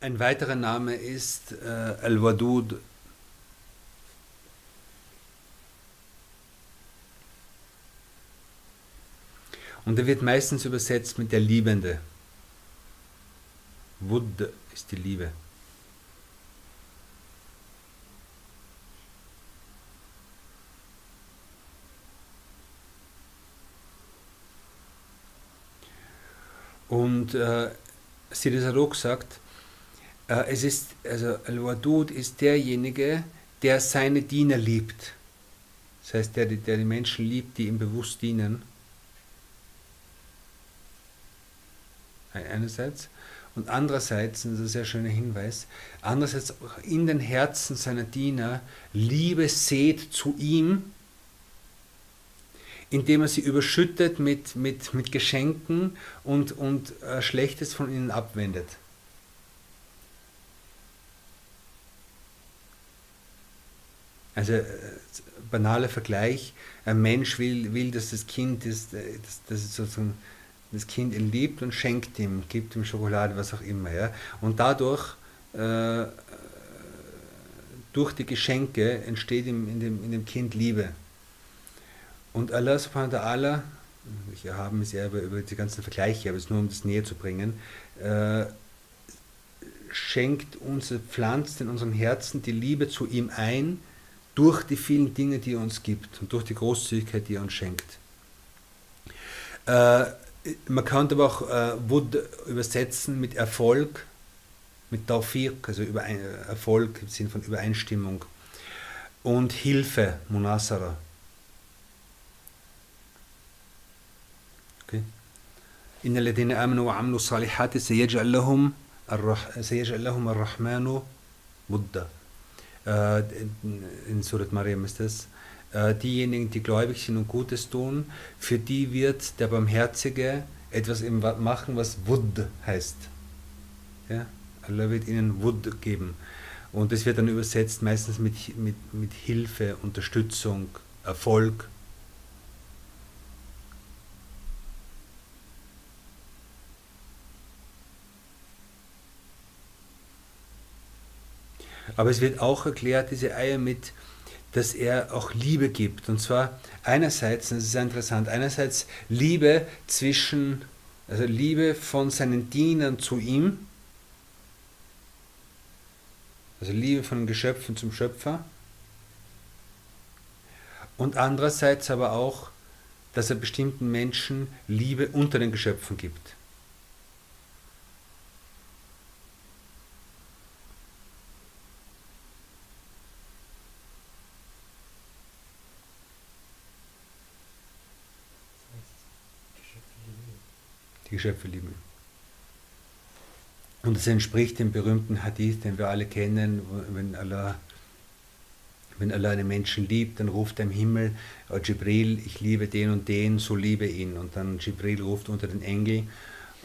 Ein weiterer Name ist äh, Al-Wadud. Und er wird meistens übersetzt mit der Liebende. Wud ist die Liebe. Und äh, Sidi Sarok sagt, äh, es ist, also Al-Wadud ist derjenige, der seine Diener liebt. Das heißt, der, der die Menschen liebt, die ihm bewusst dienen. Einerseits. Und andererseits, und das ist ein sehr schöner Hinweis, andererseits auch in den Herzen seiner Diener Liebe sät zu ihm, indem er sie überschüttet mit, mit, mit Geschenken und, und äh, Schlechtes von ihnen abwendet. Also äh, banaler Vergleich, ein Mensch will, will dass das Kind ist, äh, dass, dass sozusagen das Kind ihn liebt und schenkt ihm, gibt ihm Schokolade, was auch immer. Ja? Und dadurch, äh, durch die Geschenke, entsteht in dem, in dem Kind Liebe. Und Allah subhanahu wa ta'ala, wir haben es ja über, die ganzen Vergleiche, aber es nur um das näher zu bringen, äh, schenkt uns, pflanzt in unserem Herzen die Liebe zu ihm ein, durch die vielen Dinge, die er uns gibt und durch die Großzügigkeit, die er uns schenkt. Äh, man könnte aber auch äh, Wud übersetzen mit Erfolg, mit Tawfiq, also Erfolg im Sinne von Übereinstimmung und Hilfe, Munasara. Okay. إن الذين آمنوا وعملوا الصالحات سيجعل لهم الرح سيجعل لهم الرحمن ودا äh, in Surat Mariam ist das, äh, diejenigen, die gläubig sind und Gutes tun, für die wird der Barmherzige etwas machen, was Wud heißt. Ja? Allah wird ihnen Wud geben. Und das wird dann übersetzt meistens mit, mit, mit Hilfe, Unterstützung, Erfolg. Aber es wird auch erklärt, diese Eier mit, dass er auch Liebe gibt. Und zwar einerseits, das ist sehr interessant, einerseits Liebe zwischen, also Liebe von seinen Dienern zu ihm, also Liebe von den Geschöpfen zum Schöpfer. Und andererseits aber auch, dass er bestimmten Menschen Liebe unter den Geschöpfen gibt. Geschöpfe lieben. Und es entspricht dem berühmten Hadith, den wir alle kennen, wenn Allah, wenn Allah einen Menschen liebt, dann ruft er im Himmel, oh Jibril, ich liebe den und den, so liebe ihn. Und dann Jibril ruft unter den Engel,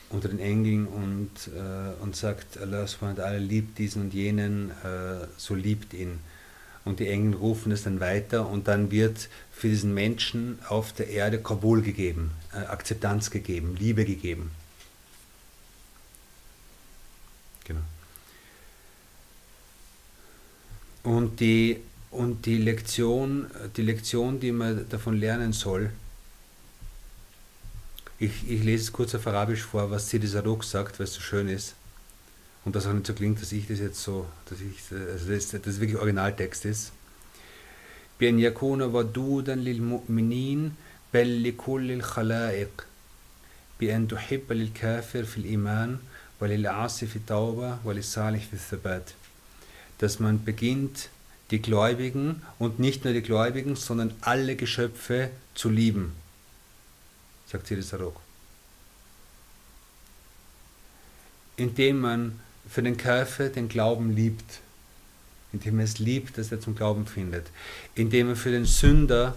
unter den Engeln und, äh, und sagt, Allah Allah liebt diesen und jenen, äh, so liebt ihn. Und die Engel rufen es dann weiter und dann wird für diesen Menschen auf der Erde Kabul gegeben, äh, Akzeptanz gegeben, Liebe gegeben. Genau. Und die, und die Lektion, die Lektion, die man davon lernen soll, ich, ich lese es kurz auf Arabisch vor, was Sidi Sarok sagt, weil es so schön ist Und das auch nicht so klingt, dass ich das jetzt so, dass ich, also das, das wirklich Originaltext ist. بأن يكون ودودا للمؤمنين بل لكل الخلائق بأن تحب للكافر في الإيمان وللعاصي في التوبة وللصالح في الثبات dass man beginnt, die Gläubigen und nicht nur die Gläubigen, sondern alle Geschöpfe zu lieben, sagt Siri Sarok. Indem man für den Käufer den Glauben liebt indem er es liebt, dass er zum Glauben findet, indem er für den Sünder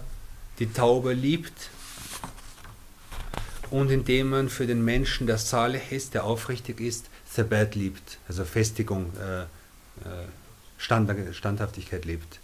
die Taube liebt und indem man für den Menschen, der salih ist, der aufrichtig ist, Thabat liebt, also Festigung, äh, Stand, Standhaftigkeit lebt.